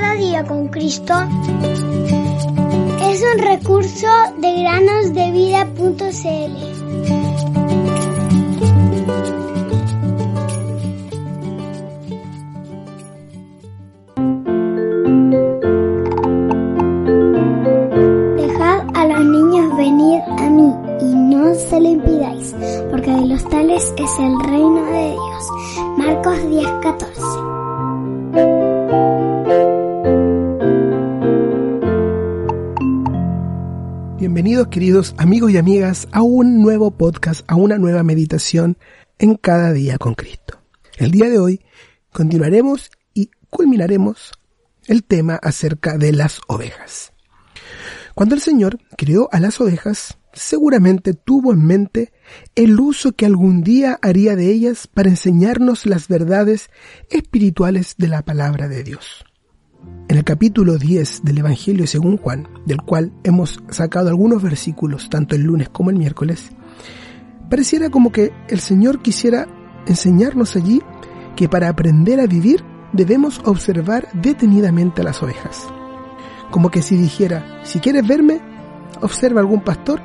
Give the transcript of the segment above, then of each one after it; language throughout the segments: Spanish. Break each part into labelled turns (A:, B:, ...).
A: Cada día con Cristo es un recurso de granosdevida.cl. Dejad a los niños venir a mí y no se lo impidáis, porque de los tales es el reino de Dios. Marcos 10:14.
B: Bienvenidos queridos amigos y amigas a un nuevo podcast, a una nueva meditación en cada día con Cristo. El día de hoy continuaremos y culminaremos el tema acerca de las ovejas. Cuando el Señor creó a las ovejas, seguramente tuvo en mente el uso que algún día haría de ellas para enseñarnos las verdades espirituales de la palabra de Dios. En el capítulo 10 del Evangelio según Juan, del cual hemos sacado algunos versículos tanto el lunes como el miércoles, pareciera como que el Señor quisiera enseñarnos allí que para aprender a vivir debemos observar detenidamente a las ovejas. Como que si dijera, si quieres verme, observa algún pastor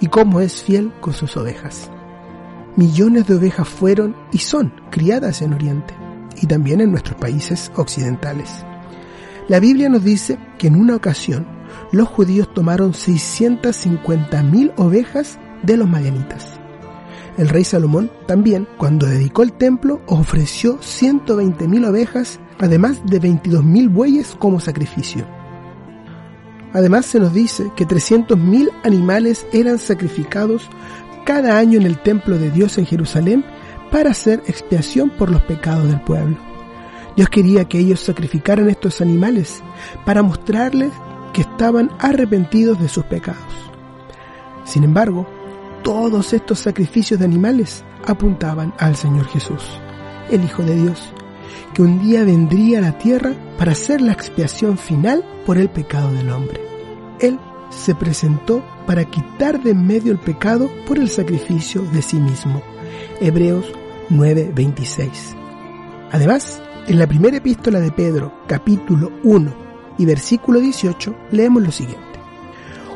B: y cómo es fiel con sus ovejas. Millones de ovejas fueron y son criadas en Oriente y también en nuestros países occidentales. La Biblia nos dice que en una ocasión los judíos tomaron 650.000 ovejas de los madianitas. El rey Salomón también, cuando dedicó el templo, ofreció 120.000 ovejas, además de 22.000 bueyes como sacrificio. Además se nos dice que 300.000 animales eran sacrificados cada año en el templo de Dios en Jerusalén para hacer expiación por los pecados del pueblo. Dios quería que ellos sacrificaran estos animales para mostrarles que estaban arrepentidos de sus pecados. Sin embargo, todos estos sacrificios de animales apuntaban al Señor Jesús, el Hijo de Dios, que un día vendría a la tierra para hacer la expiación final por el pecado del hombre. Él se presentó para quitar de en medio el pecado por el sacrificio de sí mismo. Hebreos 9:26. Además, en la primera epístola de Pedro, capítulo 1 y versículo 18, leemos lo siguiente.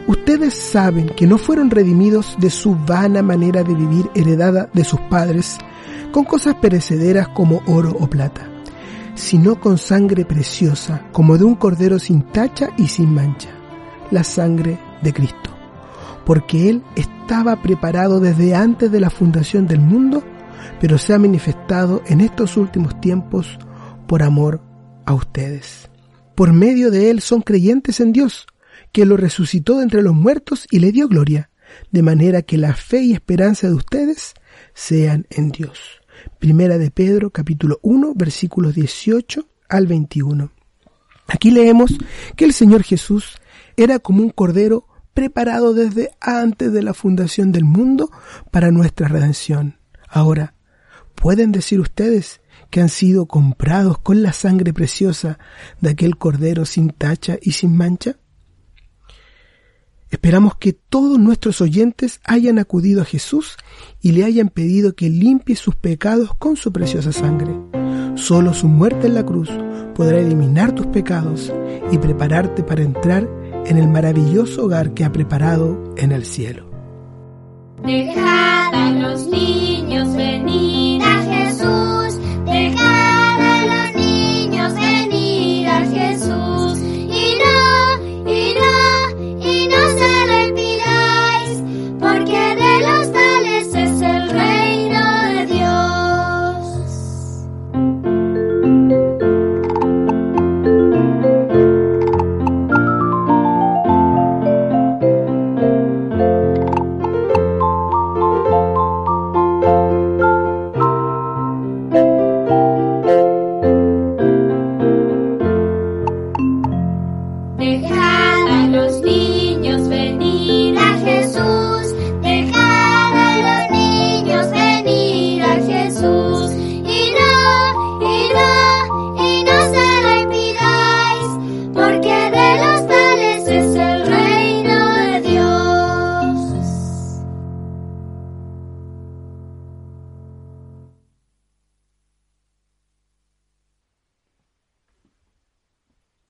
B: Ustedes saben que no fueron redimidos de su vana manera de vivir heredada de sus padres con cosas perecederas como oro o plata, sino con sangre preciosa como de un cordero sin tacha y sin mancha, la sangre de Cristo, porque Él estaba preparado desde antes de la fundación del mundo, pero se ha manifestado en estos últimos tiempos por amor a ustedes. Por medio de Él son creyentes en Dios, que lo resucitó de entre los muertos y le dio gloria, de manera que la fe y esperanza de ustedes sean en Dios. Primera de Pedro, capítulo 1, versículos 18 al 21. Aquí leemos que el Señor Jesús era como un cordero preparado desde antes de la fundación del mundo para nuestra redención. Ahora, ¿pueden decir ustedes que han sido comprados con la sangre preciosa de aquel cordero sin tacha y sin mancha? Esperamos que todos nuestros oyentes hayan acudido a Jesús y le hayan pedido que limpie sus pecados con su preciosa sangre. Solo su muerte en la cruz podrá eliminar tus pecados y prepararte para entrar en el maravilloso hogar que ha preparado en el cielo.